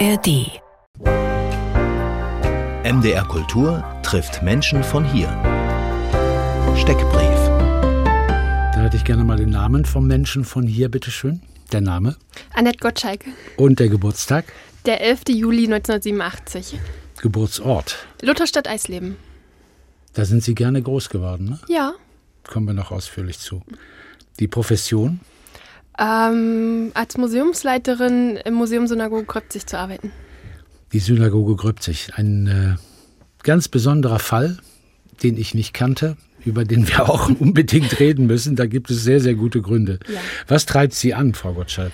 ARD. MDR Kultur trifft Menschen von hier. Steckbrief. Da hätte ich gerne mal den Namen vom Menschen von hier, bitteschön. Der Name Annette Gottschalk, und der Geburtstag, der 11. Juli 1987. Geburtsort. Lutherstadt Eisleben. Da sind Sie gerne groß geworden, ne? Ja. Kommen wir noch ausführlich zu. Die Profession, Ähm, als Museumsleiterin im Museum Synagoge Kröpzig zu arbeiten. die Synagoge Gröbzig. Ein äh, ganz besonderer Fall, den ich nicht kannte, über den wir auch unbedingt reden müssen. Da gibt es sehr, sehr gute Gründe. Ja. Was treibt Sie an, Frau Gottschalk?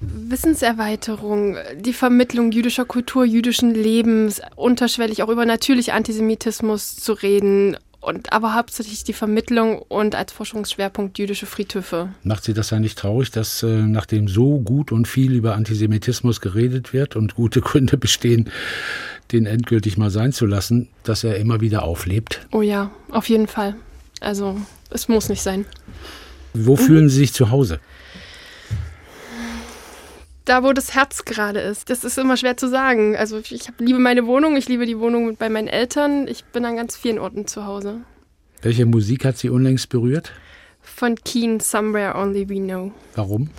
Wissenserweiterung, die Vermittlung jüdischer Kultur, jüdischen Lebens, unterschwellig auch über natürlich Antisemitismus zu reden und aber hauptsächlich die Vermittlung und als Forschungsschwerpunkt jüdische Friedhöfe. Macht Sie das eigentlich traurig, dass äh, nachdem so gut und viel über Antisemitismus geredet wird und gute Gründe bestehen, den endgültig mal sein zu lassen, dass er immer wieder auflebt? Oh ja, auf jeden Fall. Also es muss nicht sein. Wo fühlen Sie sich zu Hause? Da, wo das Herz gerade ist. Das ist immer schwer zu sagen. Also ich hab, liebe meine Wohnung, ich liebe die Wohnung bei meinen Eltern. Ich bin an ganz vielen Orten zu Hause. Welche Musik hat Sie unlängst berührt? Von Keen, Somewhere Only We Know. Warum?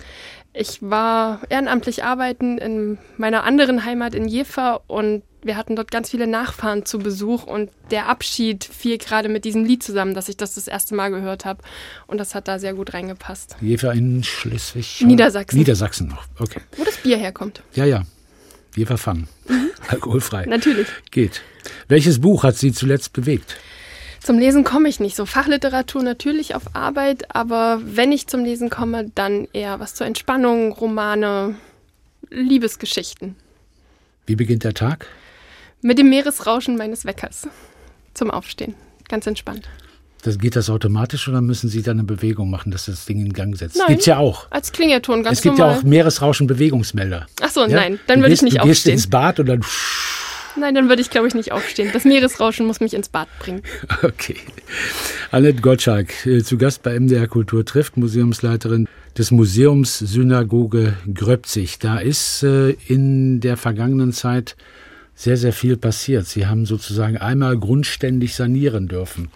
Ich war ehrenamtlich arbeiten in meiner anderen Heimat in Jever und wir hatten dort ganz viele Nachfahren zu Besuch und der Abschied fiel gerade mit diesem Lied zusammen, dass ich das das erste Mal gehört habe und das hat da sehr gut reingepasst. Jever in Schleswig? Niedersachsen. Niedersachsen noch, okay. Wo das Bier herkommt. Ja, ja. Jever Fun. Alkoholfrei. Natürlich. Geht. Welches Buch hat Sie zuletzt bewegt? Zum Lesen komme ich nicht so. Fachliteratur natürlich auf Arbeit, aber wenn ich zum Lesen komme, dann eher was zur Entspannung, Romane, Liebesgeschichten. Wie beginnt der Tag? Mit dem Meeresrauschen meines Weckers zum Aufstehen. Ganz entspannt. Das, geht das automatisch oder müssen Sie dann eine Bewegung machen, dass das Ding in Gang setzt? Nein. Gibt's ja auch. Als Klingelton, ganz es gibt normal. ja auch Meeresrauschen-Bewegungsmelder. Ach so, Ja? nein, dann Du würde ich gehst- nicht Du gehst aufstehen. ins Bad und dann. Nein, dann würde ich, glaube ich, nicht aufstehen. Das Meeresrauschen muss mich ins Bad bringen. Okay. Annette Gottschalk, äh, zu Gast bei MDR Kultur trifft, Museumsleiterin des Museums Synagoge Gröbzig. Da ist äh, in der vergangenen Zeit sehr, sehr viel passiert. Sie haben sozusagen einmal grundständig sanieren dürfen.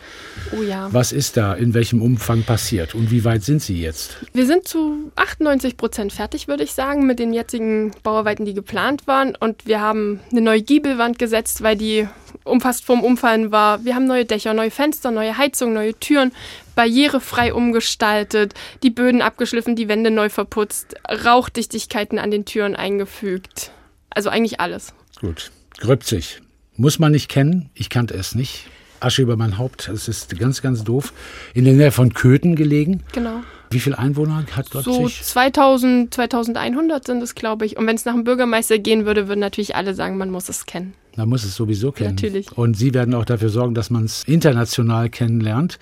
Oh ja. Was ist da in welchem Umfang passiert und wie weit sind Sie jetzt? Wir sind zu 98 Prozent fertig, würde ich sagen, mit den jetzigen Bauarbeiten, die geplant waren. Und wir haben eine neue Giebelwand gesetzt, weil die um fast vorm Umfallen war. Wir haben neue Dächer, neue Fenster, neue Heizung, neue Türen, barrierefrei umgestaltet, die Böden abgeschliffen, die Wände neu verputzt, Rauchdichtigkeiten an den Türen eingefügt. Also eigentlich alles. Gut. Gröbzig. Muss man nicht kennen. Ich kannte es nicht. Asche über mein Haupt. Es ist ganz, ganz doof. In der Nähe von Köthen gelegen. Genau. Wie viele Einwohner hat So Gröbzig? 2000, 2100 sind es, glaube ich. Und wenn es nach dem Bürgermeister gehen würde, würden natürlich alle sagen, man muss es kennen. Man muss es sowieso kennen. Natürlich. Und Sie werden auch dafür sorgen, dass man es international kennenlernt,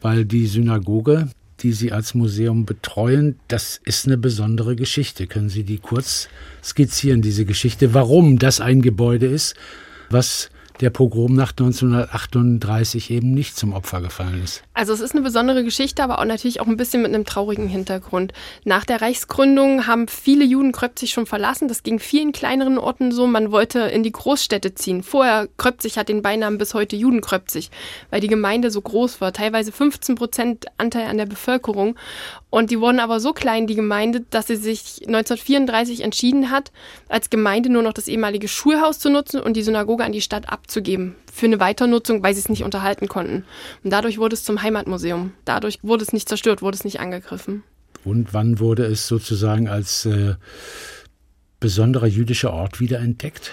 weil die Synagoge, die Sie als Museum betreuen, das ist eine besondere Geschichte. Können Sie die kurz skizzieren, diese Geschichte, warum das ein Gebäude ist, was der Pogromnacht 1938 eben nicht zum Opfer gefallen ist? Also es ist eine besondere Geschichte, aber auch natürlich auch ein bisschen mit einem traurigen Hintergrund. Nach der Reichsgründung haben viele Juden Kröpzig schon verlassen. Das ging vielen kleineren Orten so. Man wollte in die Großstädte ziehen. Vorher Kröpzig hat den Beinamen bis heute Juden Kröpzig, weil die Gemeinde so groß war. Teilweise 15 Prozent Anteil an der Bevölkerung. Und die wurden aber so klein, die Gemeinde, dass sie sich 1934 entschieden hat, als Gemeinde nur noch das ehemalige Schulhaus zu nutzen und die Synagoge an die Stadt abzugeben. Für eine Weiternutzung, weil sie es nicht unterhalten konnten. Und dadurch wurde es zum Heimatmuseum. Dadurch wurde es nicht zerstört, wurde es nicht angegriffen. Und wann wurde es sozusagen als äh, besonderer jüdischer Ort wiederentdeckt?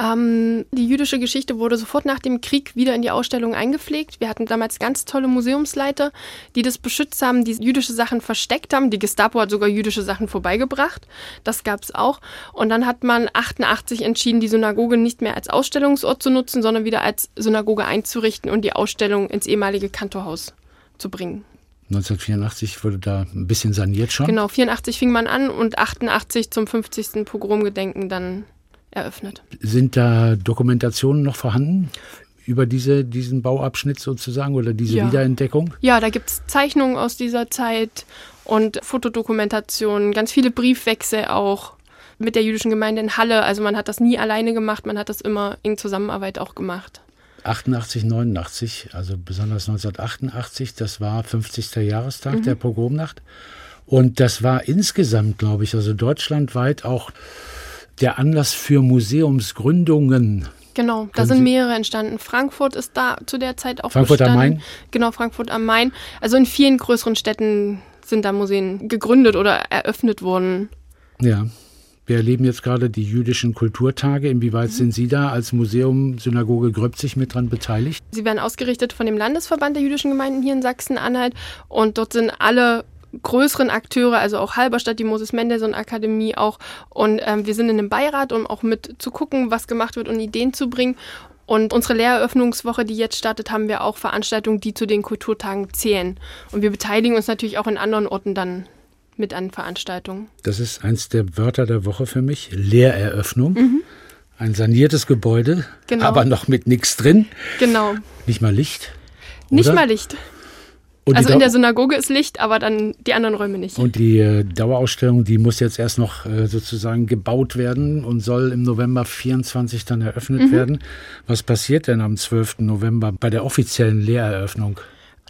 Ähm, die jüdische Geschichte wurde sofort nach dem Krieg wieder in die Ausstellung eingepflegt. Wir hatten damals ganz tolle Museumsleiter, die das beschützt haben, die jüdische Sachen versteckt haben. Die Gestapo hat sogar jüdische Sachen vorbeigebracht. Das gab es auch. Und dann hat man 88 entschieden, die Synagoge nicht mehr als Ausstellungsort zu nutzen, sondern wieder als Synagoge einzurichten und die Ausstellung ins ehemalige Kantorhaus zu bringen. 1984 wurde da ein bisschen saniert schon. Genau, 84 fing man an und 88 zum 50. Pogromgedenken dann eröffnet. Sind da Dokumentationen noch vorhanden über diese, diesen Bauabschnitt sozusagen oder diese Ja. Wiederentdeckung? Ja, da gibt es Zeichnungen aus dieser Zeit und Fotodokumentationen, ganz viele Briefwechsel auch. mit der jüdischen Gemeinde in Halle. Also man hat das nie alleine gemacht, man hat das immer in Zusammenarbeit auch gemacht. 88, 89, also besonders 1988, das war 50. Jahrestag mhm. der Pogromnacht. Und das war insgesamt, glaube ich, also deutschlandweit auch der Anlass für Museumsgründungen. Genau, da sind mehrere entstanden. Frankfurt ist da zu der Zeit auch Frankfurt bestanden. am Main? Genau, Frankfurt am Main. Also in vielen größeren Städten sind da Museen gegründet oder eröffnet worden. Ja. Wir erleben jetzt gerade die jüdischen Kulturtage. Inwieweit mhm. sind Sie da als Museum Synagoge Gröbzig mit dran beteiligt? Sie werden ausgerichtet von dem Landesverband der jüdischen Gemeinden hier in Sachsen-Anhalt und dort sind alle größeren Akteure, also auch Halberstadt, die Moses Mendelssohn Akademie auch. Und ähm, wir sind in einem Beirat, um auch mit zu gucken, was gemacht wird und Ideen zu bringen. Und unsere Lehreröffnungswoche, die jetzt startet, haben wir auch Veranstaltungen, die zu den Kulturtagen zählen. Und wir beteiligen uns natürlich auch in anderen Orten dann mit an Veranstaltungen. Das ist eins der Wörter der Woche für mich, Lehreröffnung. Mhm. Ein saniertes Gebäude, genau. aber noch mit nichts drin. Genau. Nicht mal Licht. Oder? Nicht mal Licht. Und also in der Synagoge ist Licht, aber dann die anderen Räume nicht. Und die äh, Dauerausstellung, die muss jetzt erst noch äh, sozusagen gebaut werden und soll im November 24 dann eröffnet mhm. werden. Was passiert denn am 12. November bei der offiziellen Lehreröffnung?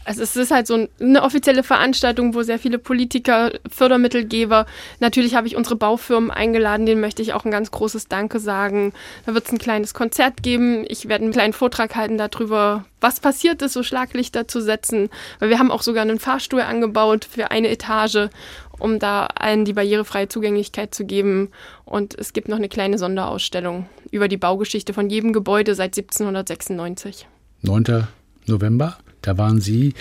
Also es ist halt so eine offizielle Veranstaltung, wo sehr viele Politiker, Fördermittelgeber, natürlich habe ich unsere Baufirmen eingeladen, denen möchte ich auch ein ganz großes Danke sagen. Da wird es ein kleines Konzert geben. Ich werde einen kleinen Vortrag halten darüber, was passiert ist, so Schlaglichter zu setzen. Weil wir haben auch sogar einen Fahrstuhl angebaut für eine Etage, um da allen die barrierefreie Zugänglichkeit zu geben. Und es gibt noch eine kleine Sonderausstellung über die Baugeschichte von jedem Gebäude seit 1796. 9. November? Da waren Sie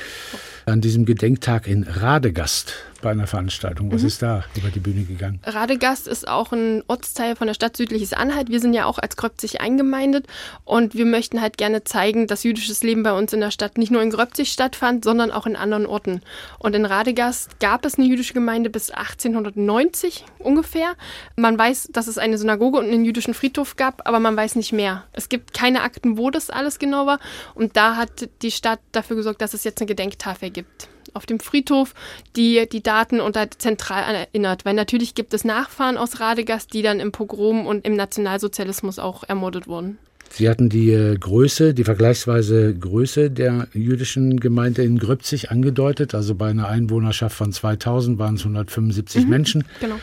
an diesem Gedenktag in Radegast bei einer Veranstaltung. Was mhm. ist da über die Bühne gegangen? Radegast ist auch ein Ortsteil von der Stadt Südliches Anhalt. Wir sind ja auch als Gröbzig eingemeindet und wir möchten halt gerne zeigen, dass jüdisches Leben bei uns in der Stadt nicht nur in Gröbzig stattfand, sondern auch in anderen Orten. Und in Radegast gab es eine jüdische Gemeinde bis 1890 ungefähr. Man weiß, dass es eine Synagoge und einen jüdischen Friedhof gab, aber man weiß nicht mehr. Es gibt keine Akten, wo das alles genau war. Und da hat die Stadt dafür gesorgt, dass es jetzt eine Gedenktafel gibt auf dem Friedhof, die die Daten unter zentral erinnert. Weil natürlich gibt es Nachfahren aus Radegast, die dann im Pogrom und im Nationalsozialismus auch ermordet wurden. Sie hatten die äh, Größe, die vergleichsweise Größe der jüdischen Gemeinde in Gröbzig angedeutet. Also bei einer Einwohnerschaft von 2000 waren es 175 mhm, Menschen. Genau.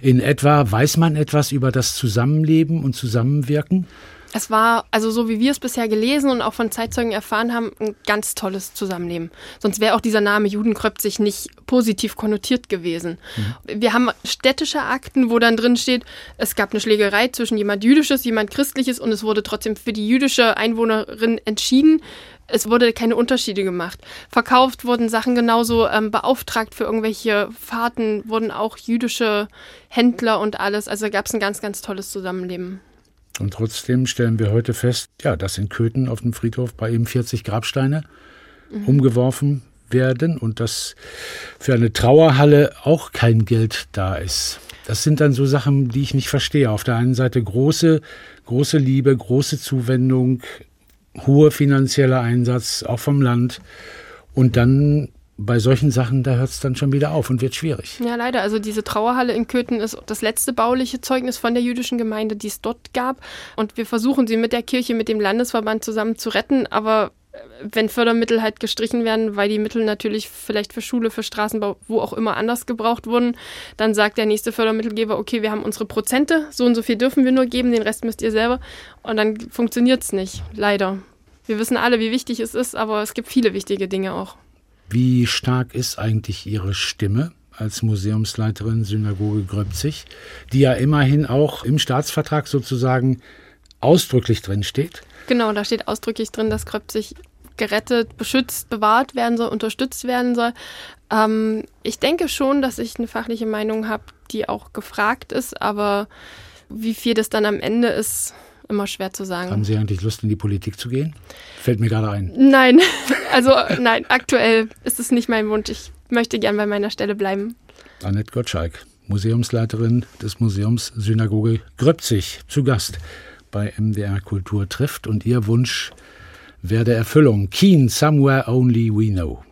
In etwa weiß man etwas über das Zusammenleben und Zusammenwirken? Es war, also so wie wir es bisher gelesen und auch von Zeitzeugen erfahren haben, ein ganz tolles Zusammenleben. Sonst wäre auch dieser Name Judenkröpzig nicht positiv konnotiert gewesen. Mhm. Wir haben städtische Akten, wo dann drin steht, es gab eine Schlägerei zwischen jemand Jüdisches, jemand Christliches und es wurde trotzdem für die jüdische Einwohnerin entschieden. Es wurde keine Unterschiede gemacht. Verkauft wurden Sachen genauso, ähm, beauftragt für irgendwelche Fahrten wurden auch jüdische Händler und alles. Also gab es ein ganz, ganz tolles Zusammenleben. Und trotzdem stellen wir heute fest, ja, dass in Köthen auf dem Friedhof bei ihm 40 Grabsteine mhm. umgeworfen werden und dass für eine Trauerhalle auch kein Geld da ist. Das sind dann so Sachen, die ich nicht verstehe. Auf der einen Seite große, große Liebe, große Zuwendung, hoher finanzieller Einsatz, auch vom Land. Und dann bei solchen Sachen, da hört es dann schon wieder auf und wird schwierig. Ja, leider. Also diese Trauerhalle in Köthen ist das letzte bauliche Zeugnis von der jüdischen Gemeinde, die es dort gab. Und wir versuchen sie mit der Kirche, mit dem Landesverband zusammen zu retten. Aber äh, wenn Fördermittel halt gestrichen werden, weil die Mittel natürlich vielleicht für Schule, für Straßenbau, wo auch immer anders gebraucht wurden, dann sagt der nächste Fördermittelgeber, okay, wir haben unsere Prozente, so und so viel dürfen wir nur geben, den Rest müsst ihr selber. Und dann funktioniert es nicht, leider. Wir wissen alle, wie wichtig es ist, aber es gibt viele wichtige Dinge auch. Wie stark ist eigentlich Ihre Stimme als Museumsleiterin Synagoge Gröbzig, die ja immerhin auch im Staatsvertrag sozusagen ausdrücklich drin steht? Genau, da steht ausdrücklich drin, dass Gröbzig gerettet, beschützt, bewahrt werden soll, unterstützt werden soll. Ähm, ich denke schon, dass ich eine fachliche Meinung habe, die auch gefragt ist, aber wie viel das dann am Ende ist, immer schwer zu sagen. Haben Sie eigentlich Lust, in die Politik zu gehen? Fällt mir gerade ein. Nein, also nein, aktuell ist es nicht mein Wunsch. Ich möchte gern bei meiner Stelle bleiben. Annette Gottschalk, Museumsleiterin des Museums Synagoge Gröbzig, zu Gast bei MDR Kultur trifft und ihr Wunsch werde Erfüllung. Keen, somewhere only we know.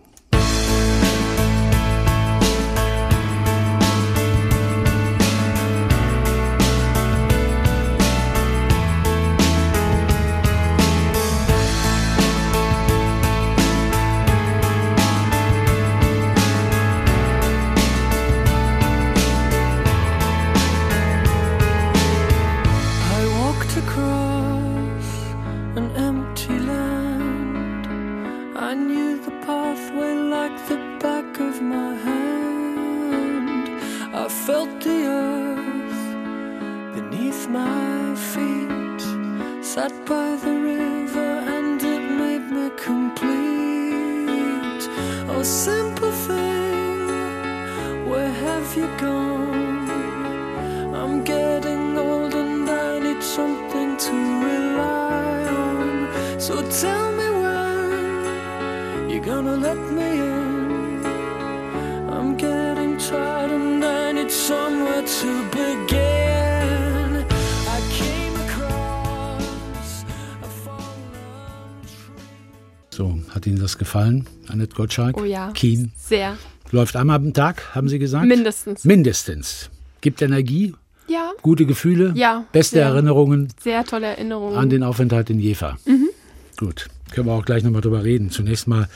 Gonna let me in. I'm getting tired and I need somewhere to begin. I came across a fallen tree. So, hat Ihnen das gefallen, Annette Gottschalk? Oh ja. Keen. Sehr. Läuft einmal am Tag, haben Sie gesagt? Mindestens. Mindestens. Gibt Energie, Ja, gute Gefühle, Ja, beste sehr. Erinnerungen sehr tolle Erinnerungen. an den Aufenthalt in Jever. Gut, können wir auch gleich nochmal drüber reden. Zunächst mal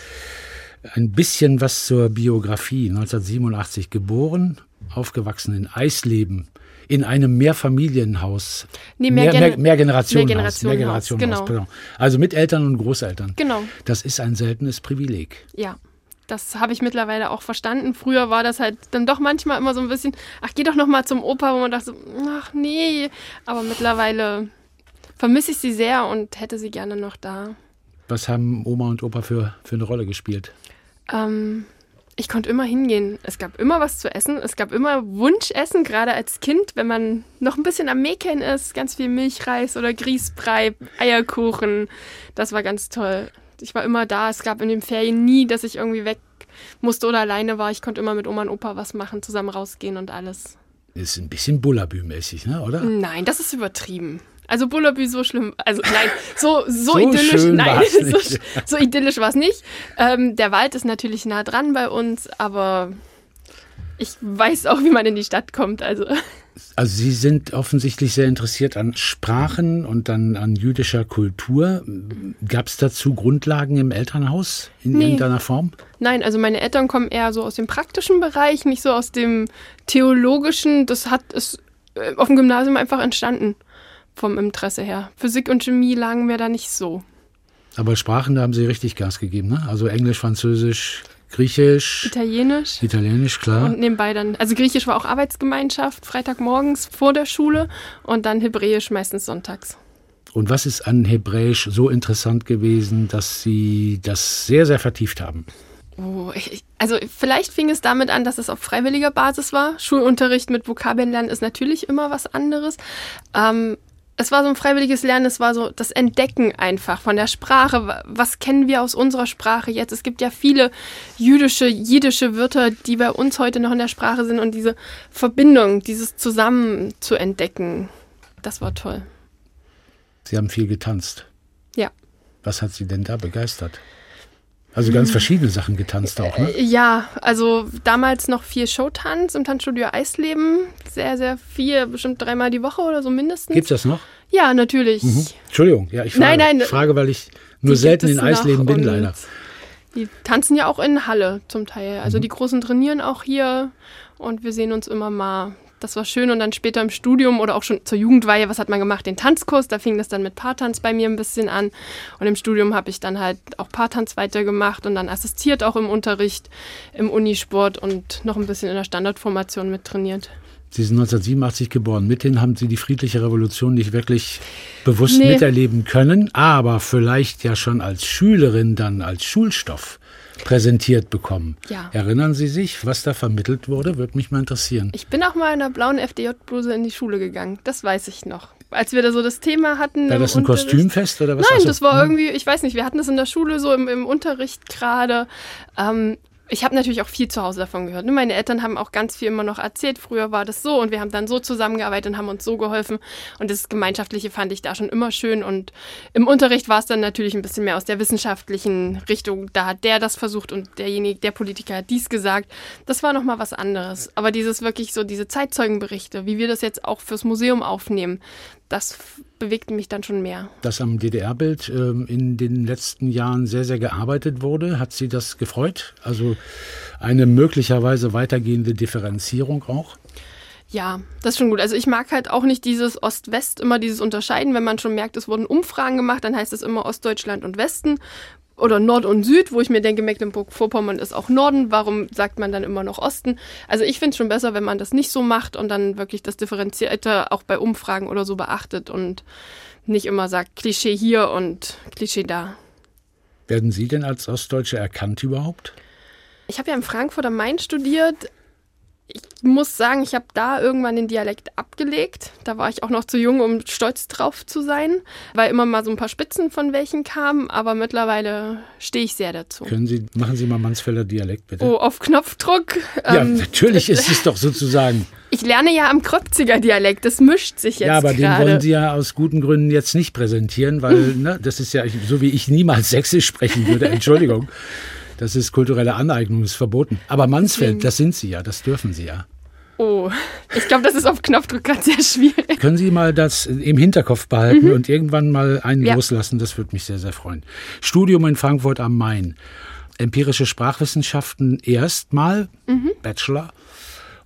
ein bisschen was zur Biografie. 1987 geboren, aufgewachsen in Eisleben, in einem Mehrfamilienhaus. Nee, mehr mehr, Gen- mehr, Mehrgenerationenhaus. Mehrgenerationenhaus, Mehrgenerationenhaus, genau. pardon. Also mit Eltern und Großeltern. Genau. Das ist ein seltenes Privileg. Ja, das habe ich mittlerweile auch verstanden. Früher war das halt dann doch manchmal immer so ein bisschen, ach, geh doch noch mal zum Opa, wo man dachte, ach nee. Aber mittlerweile vermisse ich sie sehr und hätte sie gerne noch da. Was haben Oma und Opa für, für eine Rolle gespielt? Ähm, ich konnte immer hingehen. Es gab immer was zu essen. Es gab immer Wunschessen, gerade als Kind, wenn man noch ein bisschen am Mäkeln ist. Ganz viel Milchreis oder Grießbrei, Eierkuchen. Das war ganz toll. Ich war immer da. Es gab in den Ferien nie, dass ich irgendwie weg musste oder alleine war. Ich konnte immer mit Oma und Opa was machen, zusammen rausgehen und alles. Ist ein bisschen Bullabü-mäßig, ne, oder? Nein, das ist übertrieben. Also Bullabü so schlimm, also nein, so, so, So idyllisch, nein, so, so idyllisch war es nicht. Ähm, der Wald ist natürlich nah dran bei uns, aber ich weiß auch, wie man in die Stadt kommt. Also Also Sie sind offensichtlich sehr interessiert an Sprachen und dann an jüdischer Kultur. Gab es dazu Grundlagen im Elternhaus in Nee. irgendeiner Form? nein, also meine Eltern kommen eher so aus dem praktischen Bereich, nicht so aus dem theologischen. Das hat es äh, auf dem Gymnasium einfach entstanden vom Interesse her. Physik und Chemie lagen mir da nicht so. Aber Sprachen, da haben Sie richtig Gas gegeben, ne? Also Englisch, Französisch, Griechisch, Italienisch. Italienisch, klar. Und nebenbei dann, also Griechisch war auch Arbeitsgemeinschaft, Freitagmorgens vor der Schule und dann Hebräisch meistens sonntags. Und was ist an Hebräisch so interessant gewesen, dass Sie das sehr, sehr vertieft haben? Oh, ich, also vielleicht fing es damit an, dass es auf freiwilliger Basis war. Schulunterricht mit Vokabeln lernen ist natürlich immer was anderes. Ähm, es war so ein freiwilliges Lernen, es war so das Entdecken einfach von der Sprache. Wa- Was kennen wir aus unserer Sprache jetzt? Es gibt ja viele jüdische, jiddische Wörter, die bei uns heute noch in der Sprache sind und diese Verbindung, dieses Zusammen zu entdecken, das war toll. Sie haben viel getanzt. Ja. Was hat Sie denn da begeistert? Also ganz verschiedene Sachen getanzt auch, ne? Ja, also damals noch viel Showtanz im Tanzstudio Eisleben. Sehr, sehr viel, bestimmt dreimal die Woche oder so mindestens. Gibt's das noch? Ja, natürlich. Entschuldigung, ja, ich frage, Nein, nein. Frage weil ich nur selten in Eisleben bin, leider. Die tanzen ja auch in Halle zum Teil. Mhm. Also die Großen trainieren auch hier und wir sehen uns immer mal. Das war schön und dann später im Studium oder auch schon zur Jugendweihe, was hat man gemacht? Den Tanzkurs, da fing das dann mit Paartanz bei mir ein bisschen an. Und im Studium habe ich dann halt auch Paartanz weitergemacht und dann assistiert auch im Unterricht, im Unisport und noch ein bisschen in der Standardformation mit trainiert. Sie sind 1987 geboren. Mithin haben Sie die friedliche Revolution nicht wirklich bewusst Nee. miterleben können, aber vielleicht ja schon als Schülerin dann als Schulstoff präsentiert bekommen. Ja. Erinnern Sie sich, was da vermittelt wurde? Würde mich mal interessieren. Ich bin auch mal in einer blauen FDJ-Bluse in die Schule gegangen. Das weiß ich noch. Als wir da so das Thema hatten. War das ein Unterricht. Kostümfest oder was? Nein, Ach so. das war irgendwie, ich weiß nicht, wir hatten das in der Schule so im, im Unterricht gerade. Ähm, ich habe natürlich auch viel zu Hause davon gehört. ne? Meine Eltern haben auch ganz viel immer noch erzählt. Früher war das so und wir haben dann so zusammengearbeitet und haben uns so geholfen. Und das Gemeinschaftliche fand ich da schon immer schön. Und im Unterricht war es dann natürlich ein bisschen mehr aus der wissenschaftlichen Richtung. Da hat der das versucht und derjenige, der Politiker hat dies gesagt. Das war nochmal was anderes. Aber dieses wirklich so, diese Zeitzeugenberichte, wie wir das jetzt auch fürs Museum aufnehmen, das bewegte mich dann schon mehr. Dass am DDR-Bild ähm, in den letzten Jahren sehr, sehr gearbeitet wurde. Hat Sie das gefreut? Also eine möglicherweise weitergehende Differenzierung auch? Ja, das ist schon gut. Also ich mag halt auch nicht dieses Ost-West, immer dieses Unterscheiden. Wenn man schon merkt, es wurden Umfragen gemacht, dann heißt es immer Ostdeutschland und Westen. Oder Nord und Süd, wo ich mir denke, Mecklenburg-Vorpommern ist auch Norden, warum sagt man dann immer noch Osten? Also ich finde es schon besser, wenn man das nicht so macht und dann wirklich das Differenzierte auch bei Umfragen oder so beachtet und nicht immer sagt Klischee hier und Klischee da. Werden Sie denn als Ostdeutsche erkannt überhaupt? Ich habe ja in Frankfurt am Main studiert, ich muss sagen, ich habe da irgendwann den Dialekt abgelegt. Da war ich auch noch zu jung, um stolz drauf zu sein, weil immer mal so ein paar Spitzen von welchen kamen. Aber mittlerweile stehe ich sehr dazu. Können Sie, machen Sie mal Mansfelder Dialekt bitte. Oh, auf Knopfdruck. Ja, ähm, natürlich ist es doch sozusagen. Ich lerne ja am Kröpziger Dialekt, das mischt sich jetzt. Ja, aber grade. den wollen Sie ja aus guten Gründen jetzt nicht präsentieren, weil ne, das ist ja so, wie ich niemals Sächsisch sprechen würde. Entschuldigung. Das ist kulturelle Aneignung, ist verboten. Aber Mansfeld, das sind Sie ja, das dürfen Sie ja. Oh, ich glaube, das ist auf Knopfdruck gerade sehr schwierig. Können Sie mal das im Hinterkopf behalten mhm. und irgendwann mal einen ja. loslassen? Das würde mich sehr, sehr freuen. Studium in Frankfurt am Main. Empirische Sprachwissenschaften erstmal, mhm. Bachelor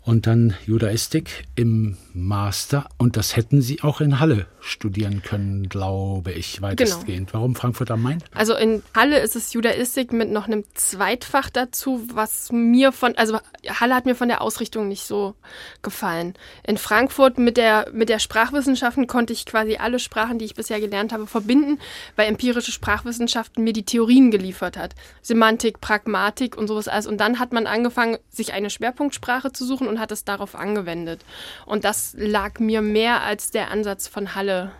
und dann Judaistik im Master. Und das hätten Sie auch in Halle studieren können, glaube ich, weitestgehend. Genau. Warum Frankfurt am Main? Also in Halle ist es Judaistik mit noch einem Zweitfach dazu, was mir von, also Halle hat mir von der Ausrichtung nicht so gefallen. In Frankfurt mit der, mit der Sprachwissenschaften konnte ich quasi alle Sprachen, die ich bisher gelernt habe, verbinden, weil empirische Sprachwissenschaften mir die Theorien geliefert hat. Semantik, Pragmatik und sowas alles. Und dann hat man angefangen, sich eine Schwerpunktsprache zu suchen und und hat es darauf angewendet. Und das lag mir mehr als der Ansatz von Halle.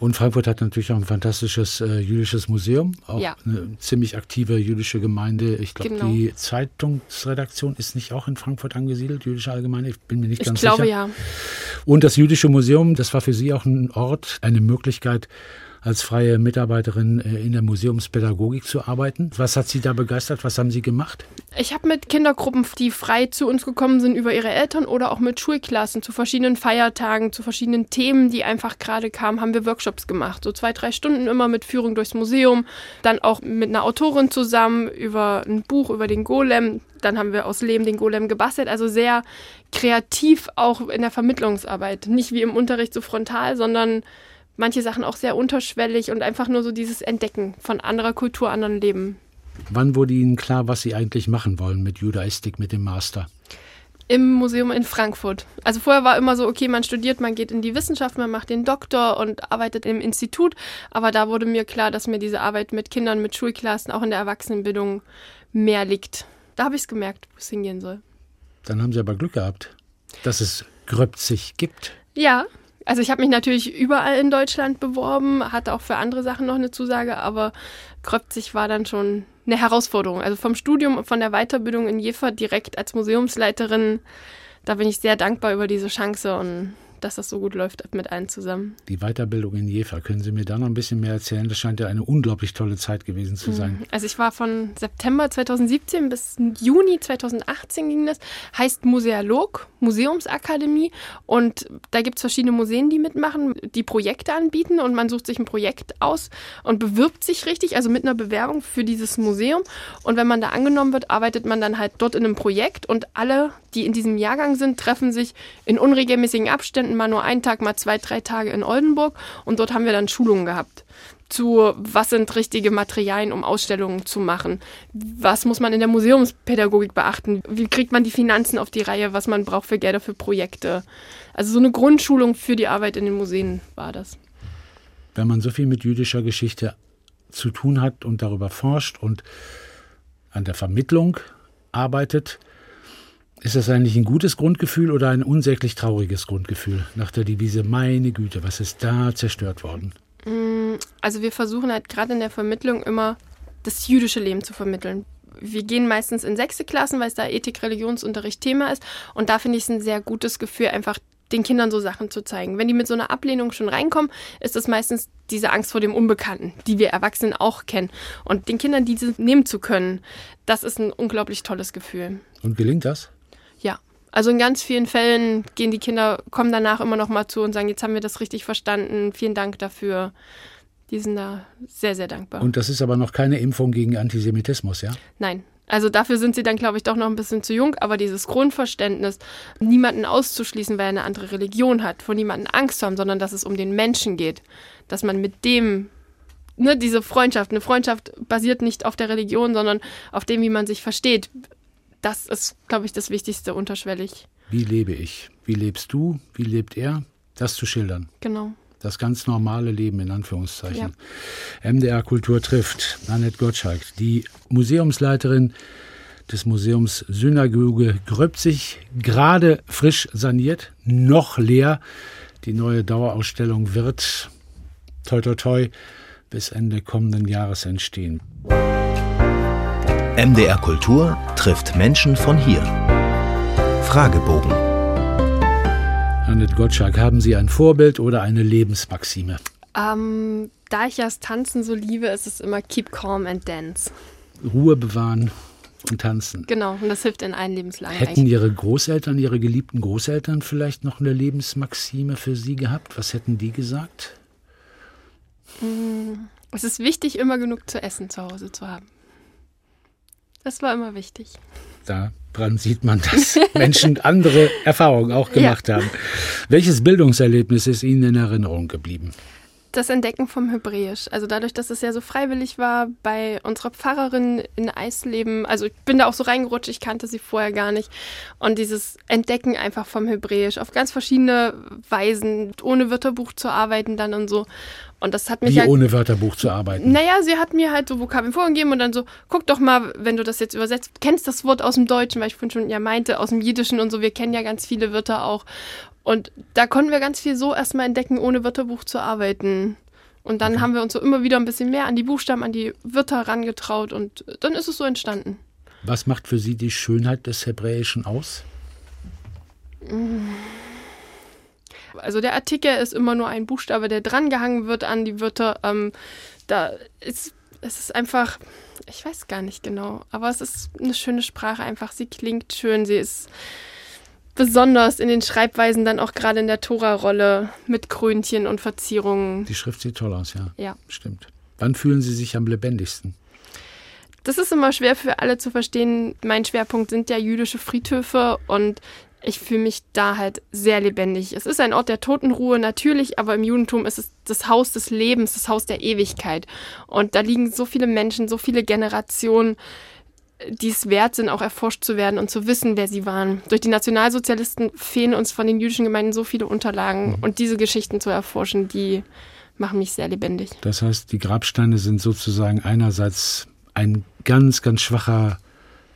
Und Frankfurt hat natürlich auch ein fantastisches äh, jüdisches Museum, auch ja. eine ziemlich aktive jüdische Gemeinde. Ich glaube, genau. die Zeitungsredaktion ist nicht auch in Frankfurt angesiedelt, jüdische Allgemeine. Ich bin mir nicht ich ganz glaube, sicher. Ja. Und das jüdische Museum, das war für Sie auch ein Ort, eine Möglichkeit, als freie Mitarbeiterin äh, in der Museumspädagogik zu arbeiten. Was hat Sie da begeistert? Was haben Sie gemacht? Ich habe mit Kindergruppen, die frei zu uns gekommen sind über ihre Eltern oder auch mit Schulklassen zu verschiedenen Feiertagen, zu verschiedenen Themen, die einfach gerade kamen, haben wir Workshops gemacht. So zwei, drei Stunden immer mit Führung durchs Museum, dann auch mit einer Autorin zusammen über ein Buch über den Golem. Dann haben wir aus Lehm den Golem gebastelt. Also sehr kreativ auch in der Vermittlungsarbeit. Nicht wie im Unterricht so frontal, sondern manche Sachen auch sehr unterschwellig und einfach nur so dieses Entdecken von anderer Kultur, anderen Leben. Wann wurde Ihnen klar, was Sie eigentlich machen wollen mit Judaistik, mit dem Master? Im Museum in Frankfurt. Also vorher war immer so, okay, man studiert, man geht in die Wissenschaft, man macht den Doktor und arbeitet im Institut. Aber da wurde mir klar, dass mir diese Arbeit mit Kindern, mit Schulklassen, auch in der Erwachsenenbildung mehr liegt. Da habe ich es gemerkt, wo es hingehen soll. Dann haben Sie aber Glück gehabt, dass es Gröpzig gibt. Ja, also ich habe mich natürlich überall in Deutschland beworben, hatte auch für andere Sachen noch eine Zusage, aber Kröpzig war dann schon eine Herausforderung. Also vom Studium und von der Weiterbildung in Jever direkt als Museumsleiterin, da bin ich sehr dankbar über diese Chance und dass das so gut läuft mit allen zusammen. Die Weiterbildung in Jever, können Sie mir da noch ein bisschen mehr erzählen? Das scheint ja eine unglaublich tolle Zeit gewesen zu sein. Mhm. Also ich war von September 2017 bis Juni 2018 ging das. Heißt Musealog, Museumsakademie. Und da gibt es verschiedene Museen, die mitmachen, die Projekte anbieten und man sucht sich ein Projekt aus und bewirbt sich richtig, also mit einer Bewerbung für dieses Museum. Und wenn man da angenommen wird, arbeitet man dann halt dort in einem Projekt und alle, die in diesem Jahrgang sind, treffen sich in unregelmäßigen Abständen Wochenenden mal nur einen Tag, mal zwei, drei Tage in Oldenburg und dort haben wir dann Schulungen gehabt zu, was sind richtige Materialien, um Ausstellungen zu machen? Was muss man in der Museumspädagogik beachten? Wie kriegt man die Finanzen auf die Reihe, was man braucht für Gelder für Projekte? Also so eine Grundschulung für die Arbeit in den Museen war das. Wenn man so viel mit jüdischer Geschichte zu tun hat und darüber forscht und an der Vermittlung arbeitet, ist das eigentlich ein gutes Grundgefühl oder ein unsäglich trauriges Grundgefühl nach der Devise, meine Güte, was ist da zerstört worden? Mm, also wir versuchen halt gerade in der Vermittlung immer das jüdische Leben zu vermitteln. Wir gehen meistens in sechste Klassen, weil es da Ethik, Religionsunterricht Thema ist. Und da finde ich es ein sehr gutes Gefühl, einfach den Kindern so Sachen zu zeigen. Wenn die mit so einer Ablehnung schon reinkommen, ist es meistens diese Angst vor dem Unbekannten, die wir Erwachsenen auch kennen. Und den Kindern diese nehmen zu können, das ist ein unglaublich tolles Gefühl. Und gelingt das? Ja. Also in ganz vielen Fällen gehen die Kinder, kommen danach immer noch mal zu und sagen, jetzt haben wir das richtig verstanden, vielen Dank dafür. Die sind da sehr, sehr dankbar. Und das ist aber noch keine Impfung gegen Antisemitismus, ja? Nein. Also dafür sind sie dann, glaube ich, doch noch ein bisschen zu jung. Aber dieses Grundverständnis, niemanden auszuschließen, weil er eine andere Religion hat, vor niemanden Angst zu haben, sondern dass es um den Menschen geht, dass man mit dem ne, diese Freundschaft. Eine Freundschaft basiert nicht auf der Religion, sondern auf dem, wie man sich versteht. Das ist, glaube ich, das Wichtigste unterschwellig. Wie lebe ich? Wie lebst du? Wie lebt er? Das zu schildern. Genau. Das ganz normale Leben in Anführungszeichen. Ja. MDR Kultur trifft Annette Gottschalk, die Museumsleiterin des Museums Synagoge Gröbzig, gerade frisch saniert, noch leer. Die neue Dauerausstellung wird toi toi toi bis Ende kommenden Jahres entstehen. MDR Kultur trifft Menschen von hier. Fragebogen. Annette Gottschalk, haben Sie ein Vorbild oder eine Lebensmaxime? Ähm, da ich ja das Tanzen so liebe, ist es immer Keep Calm and Dance. Ruhe bewahren und tanzen. Genau, und das hilft in allen Lebenslagen. Hätten eigentlich. Ihre Großeltern, Ihre geliebten Großeltern vielleicht noch eine Lebensmaxime für Sie gehabt? Was hätten die gesagt? Mm, es ist wichtig, immer genug zu essen zu Hause zu haben. Das war immer wichtig. Daran sieht man, dass Menschen andere Erfahrungen auch gemacht ja. haben. Welches Bildungserlebnis ist Ihnen in Erinnerung geblieben? das Entdecken vom Hebräisch. Also dadurch, dass es ja so freiwillig war bei unserer Pfarrerin in Eisleben. Also ich bin da auch so reingerutscht, ich kannte sie vorher gar nicht. Und dieses Entdecken einfach vom Hebräisch auf ganz verschiedene Weisen, ohne Wörterbuch zu arbeiten dann und so. Und das hat mich Wie halt, ohne Wörterbuch zu arbeiten? Naja, sie hat mir halt so Vokabeln vorgegeben und dann so, guck doch mal, wenn du das jetzt übersetzt, kennst das Wort aus dem Deutschen, weil ich vorhin schon ja meinte, aus dem Jiddischen und so, wir kennen ja ganz viele Wörter auch. Und da konnten wir ganz viel so erstmal entdecken, ohne Wörterbuch zu arbeiten. Und dann okay. haben wir uns so immer wieder ein bisschen mehr an die Buchstaben, an die Wörter herangetraut und dann ist es so entstanden. Was macht für Sie die Schönheit des Hebräischen aus? Also der Artikel ist immer nur ein Buchstabe, der drangehangen wird an die Wörter. Ähm, da ist es ist einfach, ich weiß gar nicht genau, aber es ist eine schöne Sprache einfach. Sie klingt schön, sie ist besonders in den Schreibweisen dann auch gerade in der Tora-Rolle mit Krönchen und Verzierungen. Die Schrift sieht toll aus, ja. Ja. Stimmt. Wann fühlen Sie sich am lebendigsten? Das ist immer schwer für alle zu verstehen. Mein Schwerpunkt sind ja jüdische Friedhöfe und ich fühle mich da halt sehr lebendig. Es ist ein Ort der Totenruhe, natürlich, aber im Judentum ist es das Haus des Lebens, das Haus der Ewigkeit. Und da liegen so viele Menschen, so viele Generationen die es wert sind, auch erforscht zu werden und zu wissen, wer sie waren. Durch die Nationalsozialisten fehlen uns von den jüdischen Gemeinden so viele Unterlagen mhm. und diese Geschichten zu erforschen, die machen mich sehr lebendig. Das heißt, die Grabsteine sind sozusagen einerseits ein ganz, ganz schwacher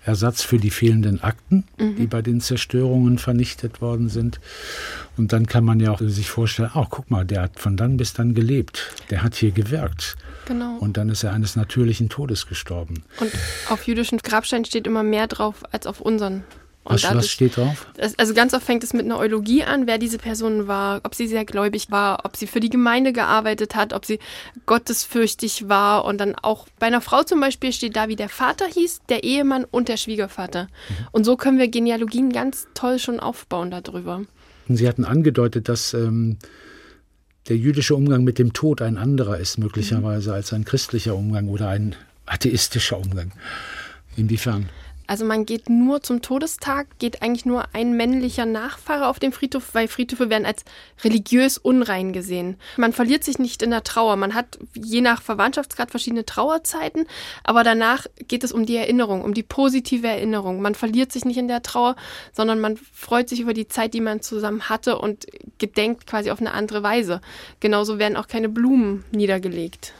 Ersatz für die fehlenden Akten, mhm. die bei den Zerstörungen vernichtet worden sind. Und dann kann man ja auch sich vorstellen, ach, guck mal, der hat von dann bis dann gelebt. Der hat hier gewirkt. Genau. Und dann ist er eines natürlichen Todes gestorben. Und auf jüdischen Grabsteinen steht immer mehr drauf als auf unseren. Was, dadurch, was, steht drauf? Also ganz oft fängt es mit einer Eulogie an, wer diese Person war, ob sie sehr gläubig war, ob sie für die Gemeinde gearbeitet hat, ob sie gottesfürchtig war. Und dann auch bei einer Frau zum Beispiel steht da, wie der Vater hieß, der Ehemann und der Schwiegervater. Mhm. Und so können wir Genealogien ganz toll schon aufbauen darüber. Sie hatten angedeutet, dass ähm, der jüdische Umgang mit dem Tod ein anderer ist möglicherweise mhm. als ein christlicher Umgang oder ein atheistischer Umgang. Inwiefern? Also man geht nur zum Todestag, geht eigentlich nur ein männlicher Nachfahre auf den Friedhof, weil Friedhöfe werden als religiös unrein gesehen. Man verliert sich nicht in der Trauer. Man hat je nach Verwandtschaftsgrad verschiedene Trauerzeiten, aber danach geht es um die Erinnerung, um die positive Erinnerung. Man verliert sich nicht in der Trauer, sondern man freut sich über die Zeit, die man zusammen hatte und gedenkt quasi auf eine andere Weise. Genauso werden auch keine Blumen niedergelegt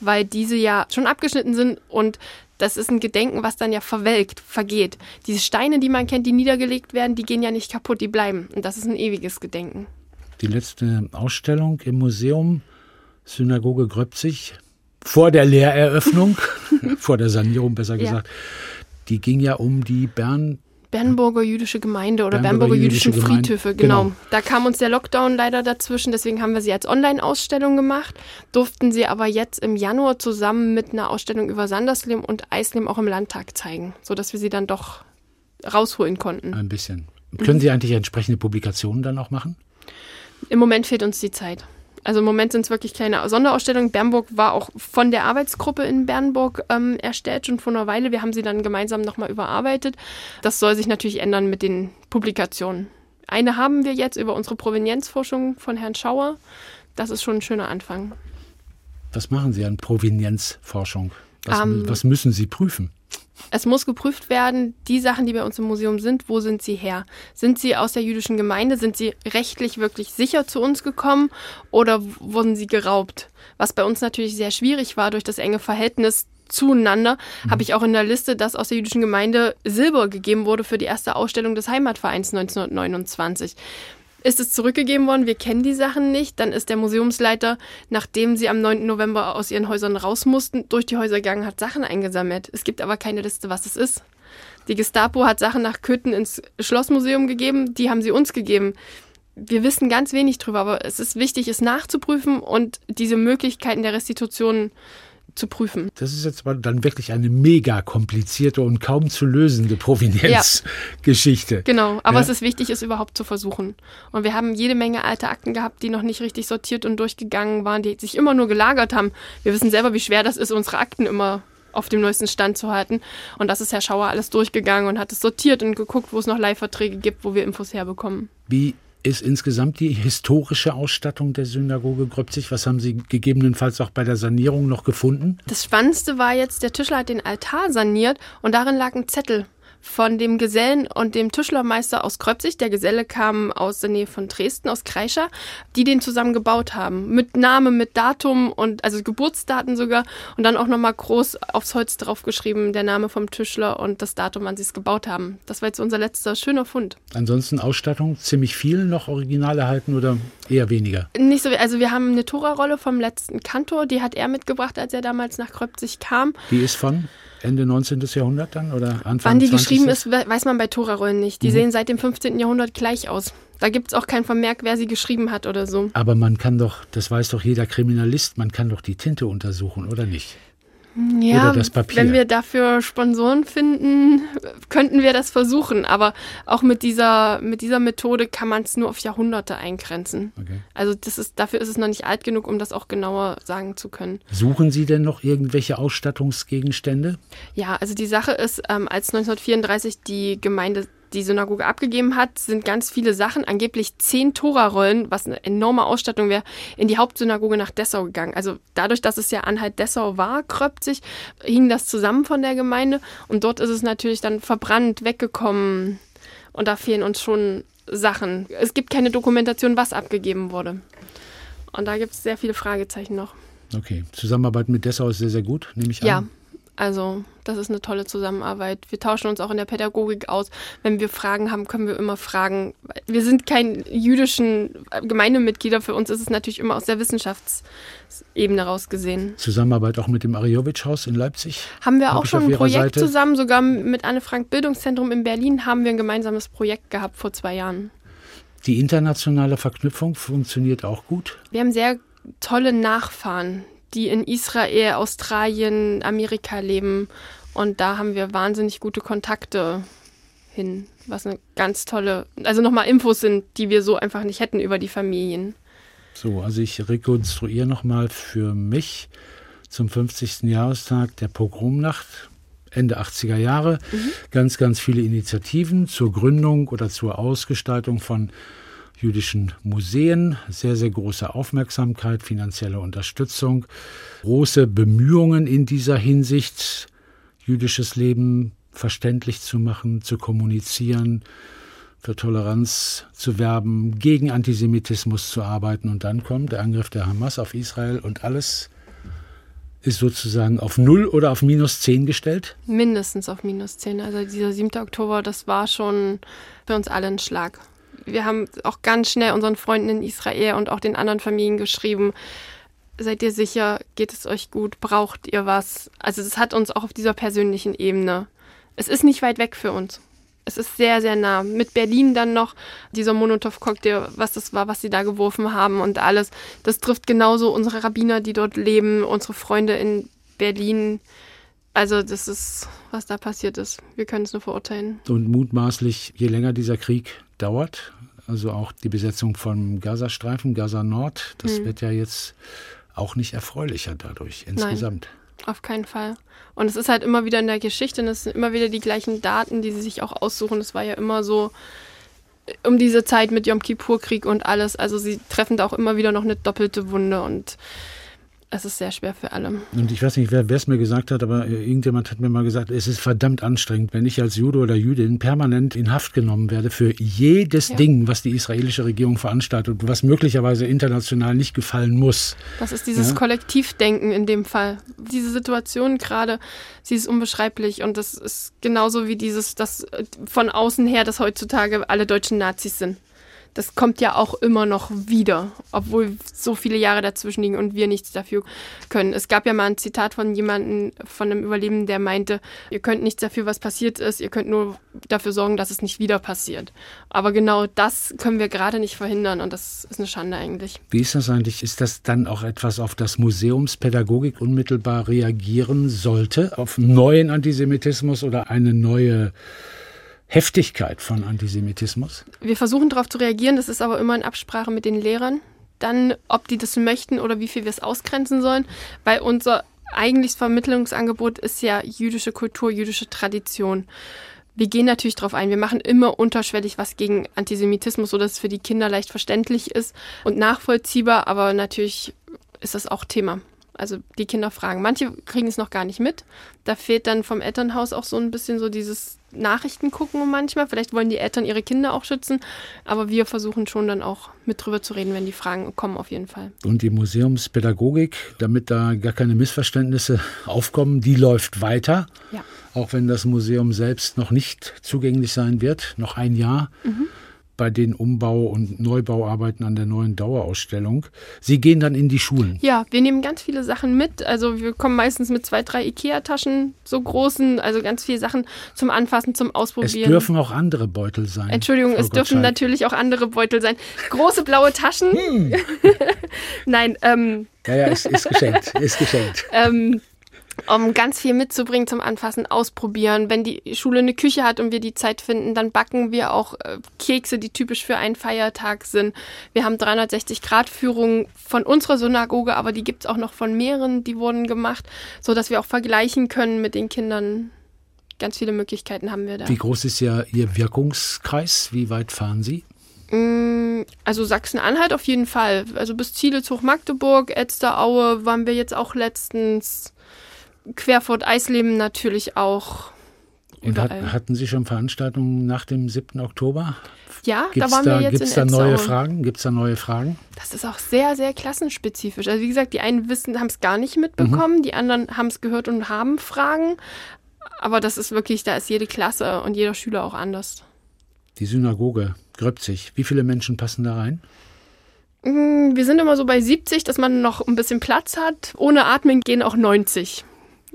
weil diese ja schon abgeschnitten sind und das ist ein Gedenken, was dann ja verwelkt, vergeht. Diese Steine, die man kennt, die niedergelegt werden, die gehen ja nicht kaputt, die bleiben. Und das ist ein ewiges Gedenken. Die letzte Ausstellung im Museum Synagoge Gröbzig vor der Lehreröffnung, vor der Sanierung besser gesagt, ja. die ging ja um die Bern Bernburger jüdische Gemeinde oder Bernburger, Bernburger jüdischen jüdische Friedhöfe, genau. genau. Da kam uns der Lockdown leider dazwischen, deswegen haben wir sie als Online-Ausstellung gemacht, durften sie aber jetzt im Januar zusammen mit einer Ausstellung über Sandersleben und Eisleben auch im Landtag zeigen, sodass wir sie dann doch rausholen konnten. Ein bisschen. Können Sie eigentlich entsprechende Publikationen dann auch machen? Im Moment fehlt uns die Zeit. Also im Moment sind es wirklich kleine Sonderausstellungen. Bernburg war auch von der Arbeitsgruppe in Bernburg ähm, erstellt, schon vor einer Weile. Wir haben sie dann gemeinsam nochmal überarbeitet. Das soll sich natürlich ändern mit den Publikationen. Eine haben wir jetzt über unsere Provenienzforschung von Herrn Schauer. Das ist schon ein schöner Anfang. Was machen Sie an Provenienzforschung? Was, Ähm, was müssen Sie prüfen? Es muss geprüft werden, die Sachen, die bei uns im Museum sind, wo sind sie her? Sind sie aus der jüdischen Gemeinde? Sind sie rechtlich wirklich sicher zu uns gekommen oder wurden sie geraubt? Was bei uns natürlich sehr schwierig war durch das enge Verhältnis zueinander, habe ich auch in der Liste, dass aus der jüdischen Gemeinde Silber gegeben wurde für die erste Ausstellung des Heimatvereins 1929 ist es zurückgegeben worden, wir kennen die Sachen nicht. Dann ist der Museumsleiter, nachdem sie am 9. November aus ihren Häusern raus mussten, durch die Häuser gegangen, hat Sachen eingesammelt. Es gibt aber keine Liste, was es ist. Die Gestapo hat Sachen nach Köthen ins Schlossmuseum gegeben, die haben sie uns gegeben. Wir wissen ganz wenig drüber, aber es ist wichtig, es nachzuprüfen und diese Möglichkeiten der Restitution zu prüfen. Das ist jetzt mal dann wirklich eine mega komplizierte und kaum zu lösende Provenienzgeschichte. Genau, aber Ja. es ist wichtig, es überhaupt zu versuchen. Und wir haben jede Menge alte Akten gehabt, die noch nicht richtig sortiert und durchgegangen waren, die sich immer nur gelagert haben. Wir wissen selber, wie schwer das ist, unsere Akten immer auf dem neuesten Stand zu halten. Und das ist Herr Schauer alles durchgegangen und hat es sortiert und geguckt, wo es noch Leihverträge gibt, wo wir Infos herbekommen. Wie ist insgesamt die historische Ausstattung der Synagoge Gröbzig? Was haben Sie gegebenenfalls auch bei der Sanierung noch gefunden? Das Spannendste war jetzt, der Tischler hat den Altar saniert und darin lag ein Zettel von dem Gesellen und dem Tischlermeister aus Kröpzig. Der Geselle kam aus der Nähe von Dresden, aus Kreischer, die den zusammen gebaut haben. Mit Name, mit Datum und also Geburtsdaten sogar und dann auch nochmal groß aufs Holz draufgeschrieben, der Name vom Tischler und das Datum, wann sie es gebaut haben. Das war jetzt unser letzter schöner Fund. Ansonsten Ausstattung ziemlich viel noch original erhalten oder eher weniger? Nicht so, also wir haben eine Tora-Rolle vom letzten Kantor, die hat er mitgebracht, als er damals nach Kröpzig kam. Die ist von Ende 19. Jahrhundert dann oder Anfang Wann die 20. geschrieben ist, we- weiß man bei Tora-Rollen nicht. Die sehen seit dem 15. Jahrhundert gleich aus. Da gibt es auch kein Vermerk, wer sie geschrieben hat oder so. Aber man kann doch, das weiß doch jeder Kriminalist, man kann doch die Tinte untersuchen, oder nicht? Ja, wenn wir dafür Sponsoren finden, könnten wir das versuchen. Aber auch mit dieser, mit dieser Methode kann man es nur auf Jahrhunderte eingrenzen. Okay. Also das ist, dafür ist es noch nicht alt genug, um das auch genauer sagen zu können. Suchen Sie denn noch irgendwelche Ausstattungsgegenstände? Ja, also die Sache ist, ähm, als 1934 die Gemeinde die Synagoge abgegeben hat, sind ganz viele Sachen, angeblich zehn Tora-Rollen, was eine enorme Ausstattung wäre, in die Hauptsynagoge nach Dessau gegangen. Also dadurch, dass es ja Anhalt-Dessau war, Kröpzig, hing das zusammen von der Gemeinde und dort ist es natürlich dann verbrannt, weggekommen und da fehlen uns schon Sachen. Es gibt keine Dokumentation, was abgegeben wurde. Und da gibt es sehr viele Fragezeichen noch. Okay, Zusammenarbeit mit Dessau ist sehr, sehr gut, nehme ich Ja, an. Also das ist eine tolle Zusammenarbeit. Wir tauschen uns auch in der Pädagogik aus. Wenn wir Fragen haben, können wir immer fragen. Wir sind kein jüdischen Gemeindemitglieder. Für uns ist es natürlich immer aus der Wissenschaftsebene raus gesehen. Zusammenarbeit auch mit dem Ariowitsch-Haus in Leipzig. Haben wir auch schon ein Projekt Seite. zusammen, sogar mit Anne Frank Bildungszentrum in Berlin haben wir ein gemeinsames Projekt gehabt vor zwei Jahren. Die internationale Verknüpfung funktioniert auch gut. Wir haben sehr tolle Nachfahren, die in Israel, Australien, Amerika leben. Und da haben wir wahnsinnig gute Kontakte hin, was eine ganz tolle, also nochmal Infos sind, die wir so einfach nicht hätten über die Familien. So, also ich rekonstruiere nochmal für mich zum 50. Jahrestag der Pogromnacht, Ende 80er Jahre, ganz, ganz viele Initiativen zur Gründung oder zur Ausgestaltung von jüdischen Museen, sehr, sehr große Aufmerksamkeit, finanzielle Unterstützung, große Bemühungen in dieser Hinsicht, jüdisches Leben verständlich zu machen, zu kommunizieren, für Toleranz zu werben, gegen Antisemitismus zu arbeiten. Und dann kommt der Angriff der Hamas auf Israel und alles ist sozusagen auf Null oder auf minus 10 gestellt. Mindestens auf minus 10. Also dieser 7. Oktober, das war schon für uns alle ein Schlag. Wir haben auch ganz schnell unseren Freunden in Israel und auch den anderen Familien geschrieben, seid ihr sicher, geht es euch gut, braucht ihr was? Also es hat uns auch auf dieser persönlichen Ebene. Es ist nicht weit weg für uns. Es ist sehr, sehr nah. Mit Berlin dann noch dieser Molotow-Cocktail, was das war, was sie da geworfen haben und alles. Das trifft genauso unsere Rabbiner, die dort leben, unsere Freunde in Berlin. Also das ist, was da passiert ist. Wir können es nur verurteilen. Und mutmaßlich, je länger dieser Krieg dauert, also auch die Besetzung vom Gazastreifen, Gaza Nord, das wird ja jetzt auch nicht erfreulicher dadurch insgesamt. Auf keinen Fall. Und es ist halt immer wieder in der Geschichte und es sind immer wieder die gleichen Daten, die sie sich auch aussuchen. Es war ja immer so um diese Zeit mit Yom Kippur-Krieg und alles. Also sie treffen da auch immer wieder noch eine doppelte Wunde und es ist sehr schwer für alle. Und ich weiß nicht, wer es mir gesagt hat, aber irgendjemand hat mir mal gesagt, es ist verdammt anstrengend, wenn ich als Jude oder Jüdin permanent in Haft genommen werde für jedes ja. Ding, was die israelische Regierung veranstaltet was möglicherweise international nicht gefallen muss. Das ist dieses ja? Kollektivdenken in dem Fall. Diese Situation gerade, sie ist unbeschreiblich und das ist genauso wie dieses, das von außen her, dass heutzutage alle Deutschen Nazis sind das kommt ja auch immer noch wieder, obwohl so viele Jahre dazwischen liegen und wir nichts dafür können. Es gab ja mal ein Zitat von jemandem, von einem Überlebenden, der meinte, ihr könnt nichts dafür, was passiert ist, ihr könnt nur dafür sorgen, dass es nicht wieder passiert. Aber genau das können wir gerade nicht verhindern und das ist eine Schande eigentlich. Wie ist das eigentlich? Ist das dann auch etwas, auf das Museumspädagogik unmittelbar reagieren sollte? Auf neuen Antisemitismus oder eine neue Heftigkeit von Antisemitismus? Wir versuchen darauf zu reagieren, das ist aber immer in Absprache mit den Lehrern. Dann, ob die das möchten oder wie viel wir es ausgrenzen sollen, weil unser eigentliches Vermittlungsangebot ist ja jüdische Kultur, jüdische Tradition. Wir gehen natürlich darauf ein. Wir machen immer unterschwellig was gegen Antisemitismus, sodass es für die Kinder leicht verständlich ist und nachvollziehbar, aber natürlich ist das auch Thema. Also die Kinder fragen. Manche kriegen es noch gar nicht mit. Da fehlt dann vom Elternhaus auch so ein bisschen so dieses Nachrichten gucken manchmal. Vielleicht wollen die Eltern ihre Kinder auch schützen. Aber wir versuchen schon dann auch mit drüber zu reden, wenn die Fragen kommen, auf jeden Fall. Und die Museumspädagogik, damit da gar keine Missverständnisse aufkommen, die läuft weiter. Ja. Auch wenn das Museum selbst noch nicht zugänglich sein wird, noch ein Jahr. Mhm bei den Umbau- und Neubauarbeiten an der neuen Dauerausstellung. Sie gehen dann in die Schulen. Ja, wir nehmen ganz viele Sachen mit. Also wir kommen meistens mit zwei, drei Ikea-Taschen, so großen, also ganz viele Sachen zum Anfassen, zum Ausprobieren. Es dürfen auch andere Beutel sein. Entschuldigung, Frau es Gottschalk. dürfen natürlich auch andere Beutel sein. Große blaue Taschen. Hm. Nein, ähm. Ja, ja, ist, ist geschenkt, ist geschenkt. ähm, um ganz viel mitzubringen zum Anfassen, ausprobieren. Wenn die Schule eine Küche hat und wir die Zeit finden, dann backen wir auch äh, Kekse, die typisch für einen Feiertag sind. Wir haben 360-Grad-Führungen von unserer Synagoge, aber die gibt es auch noch von mehreren, die wurden gemacht, sodass wir auch vergleichen können mit den Kindern. Ganz viele Möglichkeiten haben wir da. Wie groß ist ja Ihr Wirkungskreis? Wie weit fahren Sie? Mm, also Sachsen-Anhalt auf jeden Fall. Also bis Zielitz Magdeburg, Elsteraue waren wir jetzt auch letztens. Querfurt Eisleben natürlich auch. Und hat, hatten Sie schon Veranstaltungen nach dem 7. Oktober? Ja, gibt's da waren da, wir jetzt gibt's in da neue Fragen? Gibt es da neue Fragen? Das ist auch sehr, sehr klassenspezifisch. Also wie gesagt, die einen wissen, haben es gar nicht mitbekommen, mhm. die anderen haben es gehört und haben Fragen. Aber das ist wirklich, da ist jede Klasse und jeder Schüler auch anders. Die Synagoge Gröbzig, wie viele Menschen passen da rein? Mm, wir sind immer so bei 70, dass man noch ein bisschen Platz hat. Ohne Atmen gehen auch 90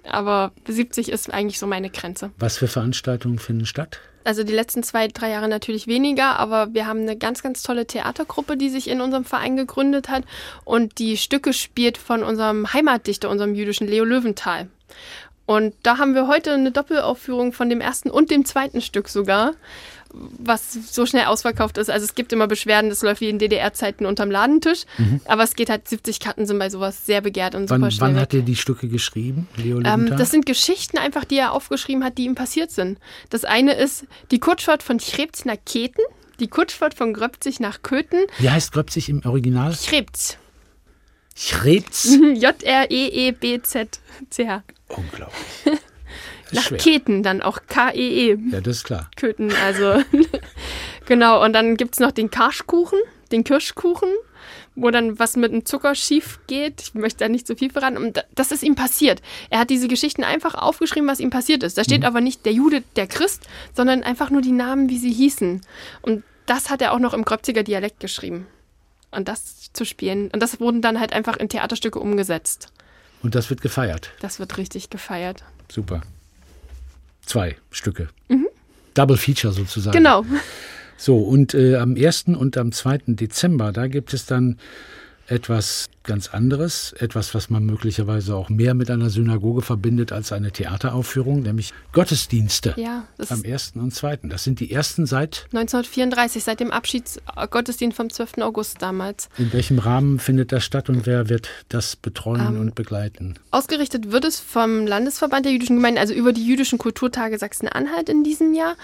aber 70 ist eigentlich so meine Grenze. Was für Veranstaltungen finden statt? Also die letzten zwei, drei Jahre natürlich weniger, aber wir haben eine ganz, ganz tolle Theatergruppe, die sich in unserem Verein gegründet hat und die Stücke spielt von unserem Heimatdichter, unserem jüdischen Leo Löwenthal. Und da haben wir heute eine Doppelaufführung von dem ersten und dem zweiten Stück sogar was so schnell ausverkauft ist. Also es gibt immer Beschwerden, das läuft wie in DDR-Zeiten unterm Ladentisch. Mhm. Aber es geht halt, 70 Karten sind bei sowas sehr begehrt und wann, super schnell. Wann hat er die Stücke geschrieben, Leo ähm, Das sind Geschichten einfach, die er aufgeschrieben hat, die ihm passiert sind. Das eine ist die Kutschfahrt von Chrebz nach Keten, die Kutschfahrt von Gröbzig nach Köthen. Wie heißt Gröbzig im Original? Chrebz. Chrebz? J-R-E-E-B-Z-C-H. Unglaublich. Nach schwer. Keten dann auch K-E-E. -E. Ja, das ist klar. Köten, also genau. Und dann gibt es noch den Karschkuchen, den Kirschkuchen, wo dann was mit dem Zucker schief geht. Ich möchte da nicht zu so viel verraten. Und das ist ihm passiert. Er hat diese Geschichten einfach aufgeschrieben, was ihm passiert ist. Da steht mhm. aber nicht der Jude, der Christ, sondern einfach nur die Namen, wie sie hießen. Und das hat er auch noch im Gröbziger Dialekt geschrieben. Und das zu spielen. Und das wurden dann halt einfach in Theaterstücke umgesetzt. Und das wird gefeiert. Das wird richtig gefeiert. Super. Zwei Stücke. Mhm. Double Feature sozusagen. Genau. So, und äh, am 1. und am 2. Dezember, da gibt es dann etwas ganz anderes, etwas, was man möglicherweise auch mehr mit einer Synagoge verbindet als eine Theateraufführung, nämlich Gottesdienste ja, am 1. und 2. Das sind die ersten seit 1934, seit dem Abschiedsgottesdienst vom 12. August damals. In welchem Rahmen findet das statt und wer wird das betreuen ähm, und begleiten? Ausgerichtet wird es vom Landesverband der jüdischen Gemeinden, also über die jüdischen Kulturtage Sachsen-Anhalt in diesem Jahr.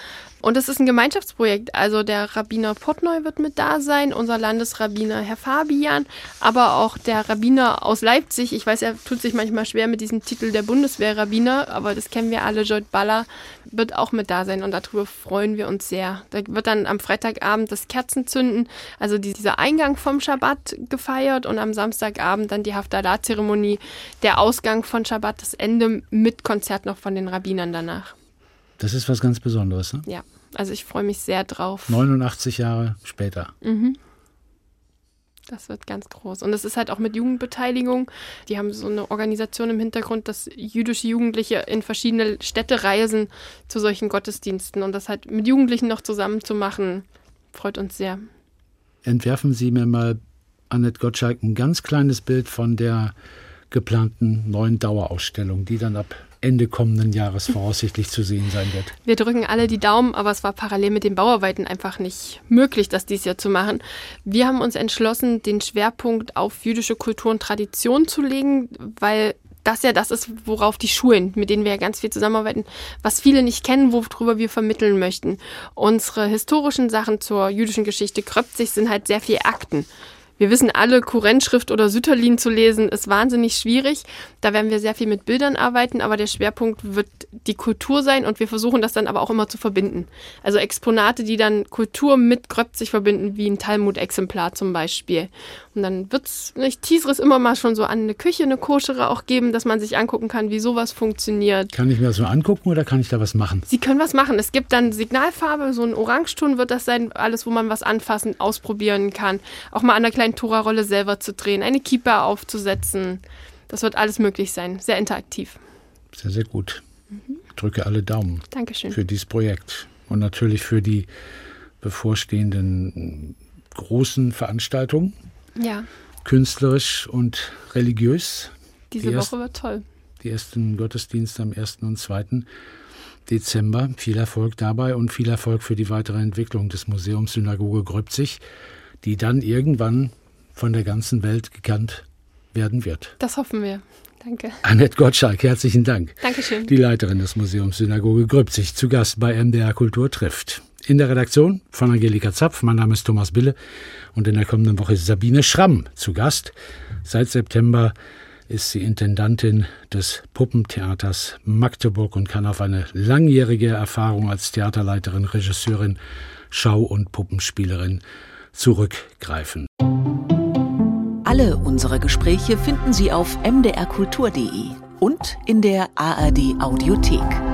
Und es ist ein Gemeinschaftsprojekt. Also der Rabbiner Portneu wird mit da sein, unser Landesrabbiner Herr Fabian, aber auch der Rabbiner aus Leipzig. Ich weiß, er tut sich manchmal schwer mit diesem Titel der Bundeswehrrabbiner, aber das kennen wir alle. Joyd Baller wird auch mit da sein und darüber freuen wir uns sehr. Da wird dann am Freitagabend das Kerzenzünden, also dieser Eingang vom Schabbat gefeiert und am Samstagabend dann die Haftalah-Zeremonie, der Ausgang von Schabbat, das Ende mit Konzert noch von den Rabbinern danach. Das ist was ganz Besonderes, ne? Ja, also ich freue mich sehr drauf. 89 Jahre später. Mhm. Das wird ganz groß. Und es ist halt auch mit Jugendbeteiligung. Die haben so eine Organisation im Hintergrund, dass jüdische Jugendliche in verschiedene Städte reisen zu solchen Gottesdiensten. Und das halt mit Jugendlichen noch zusammen zu machen, freut uns sehr. Entwerfen Sie mir mal, Annette Gottschalk, ein ganz kleines Bild von der geplanten neuen Dauerausstellung, die dann ab Ende kommenden Jahres voraussichtlich zu sehen sein wird. Wir drücken alle die Daumen, aber es war parallel mit den Bauarbeiten einfach nicht möglich, das dies Jahr zu machen. Wir haben uns entschlossen, den Schwerpunkt auf jüdische Kultur und Tradition zu legen, weil das ja das ist, worauf die Schulen, mit denen wir ja ganz viel zusammenarbeiten, was viele nicht kennen, worüber wir vermitteln möchten. Unsere historischen Sachen zur jüdischen Geschichte Kröpzig sind halt sehr viel Akten. Wir wissen alle, Kurrentschrift oder Sütterlin zu lesen ist wahnsinnig schwierig. Da werden wir sehr viel mit Bildern arbeiten, aber der Schwerpunkt wird die Kultur sein und wir versuchen das dann aber auch immer zu verbinden. Also Exponate, die dann Kultur mit Gröpzig verbinden, wie ein Talmud-Exemplar zum Beispiel. Und dann wird es, ich teasere es immer mal schon so an, eine Küche, eine Koschere auch geben, dass man sich angucken kann, wie sowas funktioniert. Kann ich mir das nur angucken oder kann ich da was machen? Sie können was machen. Es gibt dann Signalfarbe, so ein Orangeton wird das sein, alles, wo man was anfassen, ausprobieren kann. Auch mal an der kleinen kleinen Tora-Rolle selber zu drehen, eine Keeper aufzusetzen. Das wird alles möglich sein. Sehr interaktiv. Sehr, sehr gut. Ich drücke alle Daumen Dankeschön. für dieses Projekt und natürlich für die bevorstehenden großen Veranstaltungen. Ja. Künstlerisch und religiös. Diese die Woche wird toll. Die ersten Gottesdienste am 1. und 2. Dezember. Viel Erfolg dabei und viel Erfolg für die weitere Entwicklung des Museums Synagoge Gröbzig, die dann irgendwann von der ganzen Welt gekannt werden wird. Das hoffen wir. Danke. Annette Gottschalk, herzlichen Dank. Dankeschön. Die Leiterin des Museums Synagoge Gröbzig, zu Gast bei MDR Kultur trifft. In der Redaktion von Angelika Zapf, mein Name ist Thomas Bille und in der kommenden Woche ist Sabine Schramm zu Gast. Seit September ist sie Intendantin des Puppentheaters Magdeburg und kann auf eine langjährige Erfahrung als Theaterleiterin, Regisseurin, Schau- und Puppenspielerin zurückgreifen. Alle unsere Gespräche finden Sie auf mdrkultur.de und in der ARD Audiothek.